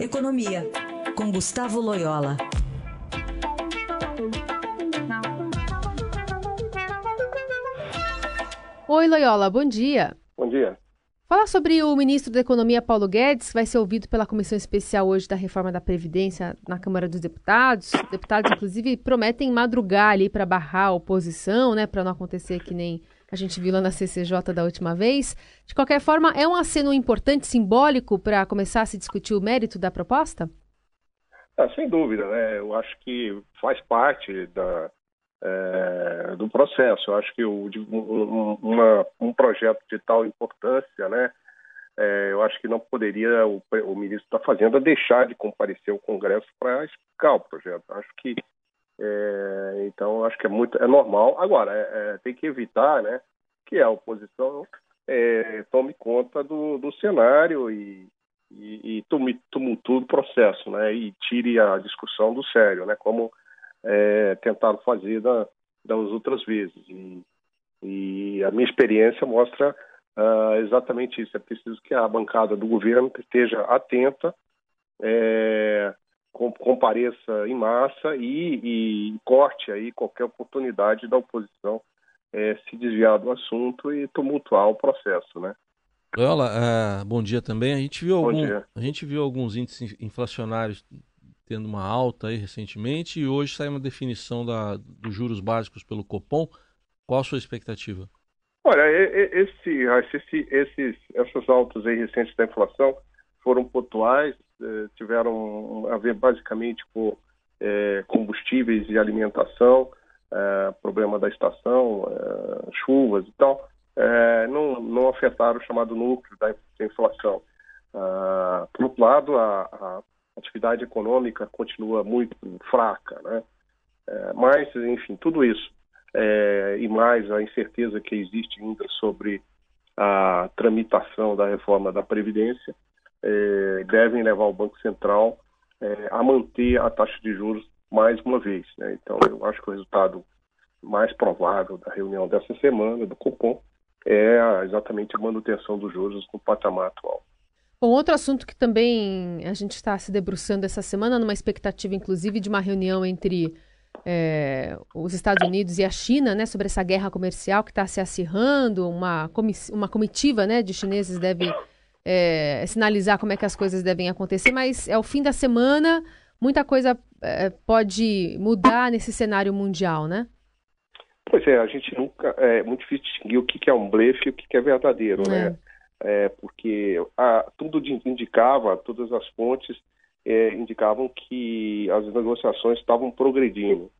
Economia, com Gustavo Loyola. Oi, Loyola, bom dia. Bom dia. Falar sobre o ministro da Economia, Paulo Guedes, que vai ser ouvido pela Comissão Especial hoje da Reforma da Previdência na Câmara dos Deputados. Os deputados, inclusive, prometem madrugar ali para barrar a oposição, né, para não acontecer que nem a gente viu lá na CCJ da última vez. De qualquer forma, é um aceno importante, simbólico, para começar a se discutir o mérito da proposta? Ah, sem dúvida, né? Eu acho que faz parte da, é, do processo. Eu acho que o, um, uma, um projeto de tal importância, né? É, eu acho que não poderia o, o ministro da Fazenda deixar de comparecer ao Congresso para explicar o projeto. Eu acho que é, então acho que é muito é normal. Agora é, é tem que evitar, né, que a oposição é, tome conta do, do cenário e, e, e tumultue o processo, né, e tire a discussão do sério, né, como é, tentaram fazer da, das outras vezes. E, e a minha experiência mostra uh, exatamente isso. É preciso que a bancada do governo esteja atenta, é, compareça em massa e, e, corte aí qualquer oportunidade da oposição é, se desviar do assunto e tumultuar o processo, né? Loyola, uh, bom dia também. A gente viu algum, a gente viu alguns índices inflacionários tendo uma alta aí recentemente e hoje sai uma definição da, dos juros básicos pelo Copom. Qual a sua expectativa? Olha, esse, esse, esses, essas altas aí recentes da inflação foram pontuais, tiveram a ver basicamente com eh, combustíveis e alimentação, eh, problema da estação, chuvas e tal, não, não afetaram o chamado núcleo da inflação. Ah, por outro lado, a, a atividade econômica continua muito fraca, né? Mas, enfim, tudo isso é, e mais a incerteza que existe ainda sobre a tramitação da reforma da Previdência é, devem levar o Banco Central é, a manter a taxa de juros mais uma vez. Né? Então, eu acho que o resultado mais provável da reunião dessa semana do Copom é exatamente a manutenção dos juros no patamar atual. Bom, outro assunto que também a gente está se debruçando essa semana, numa expectativa, inclusive, de uma reunião entre é, os Estados Unidos e a China, né, sobre essa guerra comercial que está se acirrando, uma, uma comitiva né, de chineses deve é, sinalizar como é que as coisas devem acontecer, mas é o fim da semana, muita coisa é, pode mudar nesse cenário mundial, né? Pois é, a gente nunca. É muito difícil distinguir o que, que é um blefe e o que, que é verdadeiro, né? É é, porque a, tudo indicava, todas as fontes é, indicavam que as negociações estavam progredindo.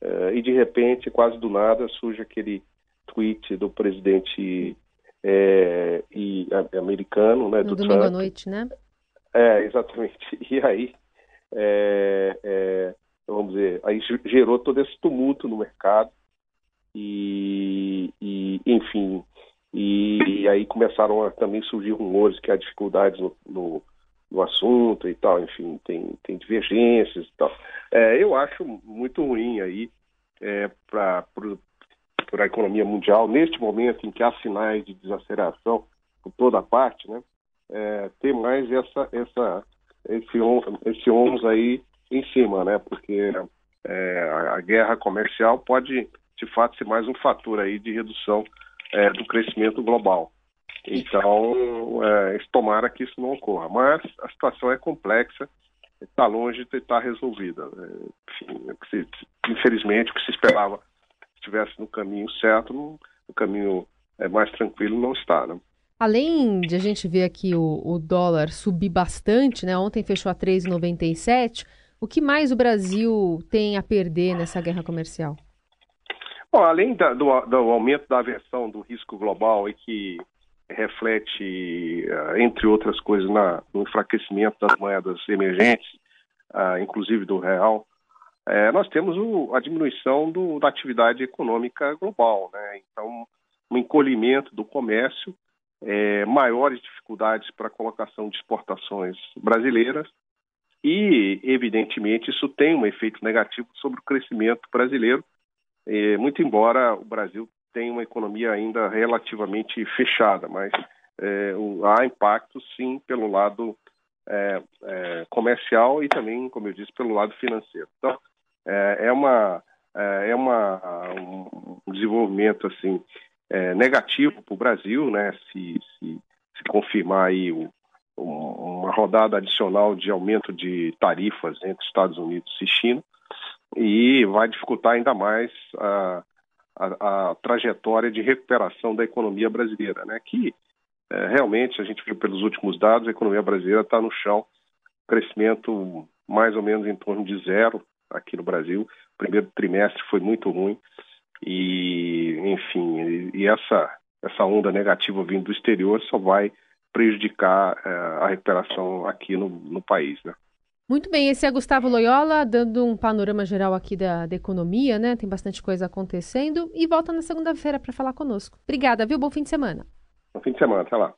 É, e de repente, quase do nada, surge aquele tweet do presidente é, americano, né, no do domingo Trump. à noite, né? É, exatamente. E aí, é, é, vamos dizer, aí gerou todo esse tumulto no mercado e, e enfim, e, e aí começaram a também surgir rumores que há dificuldades no, no, no assunto e tal, enfim, tem, tem divergências e tal. É, eu acho muito ruim aí é, para a economia mundial, neste momento em que há sinais de desaceleração por toda parte, né, é, ter mais essa, essa, esse, esse ônus aí em cima, né, porque é, a, a guerra comercial pode, de fato, ser mais um fator aí de redução é, do crescimento global. Então, é, tomara que isso não ocorra. Mas a situação é complexa, está longe de estar resolvida. É, enfim, infelizmente, o que se esperava estivesse no caminho certo, no caminho é, mais tranquilo, não está. Né? Além de a gente ver aqui o, o dólar subir bastante, né? ontem fechou a 3,97, o que mais o Brasil tem a perder nessa guerra comercial? Bom, além da, do, do, aumento da aversão do risco global e que reflete, uh, entre outras coisas, na, no enfraquecimento das moedas emergentes, uh, inclusive do real, uh, nós temos a diminuição do, da atividade econômica global. Né? Então, um encolhimento do comércio, eh, maiores dificuldades para a colocação de exportações brasileiras e, evidentemente, isso tem um efeito negativo sobre o crescimento brasileiro, muito embora o Brasil tenha uma economia ainda relativamente fechada, mas é, há impacto sim pelo lado é, é, comercial e também, como eu disse, pelo lado financeiro. Então, é, é uma, é, é uma, um desenvolvimento assim é, negativo para o Brasil, né? Se, se, se confirmar aí o, uma rodada adicional de aumento de tarifas entre Estados Unidos e China e vai dificultar ainda mais a, a, a trajetória de recuperação da economia brasileira, né? Que é, realmente a gente viu pelos últimos dados a economia brasileira está no chão, crescimento mais ou menos em torno de zero aqui no Brasil. O primeiro trimestre foi muito ruim e, enfim, e, essa essa onda negativa vindo do exterior só vai prejudicar é, a recuperação aqui no, no país, né? Muito bem, esse é Gustavo Loyola, dando um panorama geral aqui da, da economia, né? Tem bastante coisa acontecendo e volta na segunda-feira para falar conosco. Obrigada, viu? Bom fim de semana. Bom fim de semana, até lá.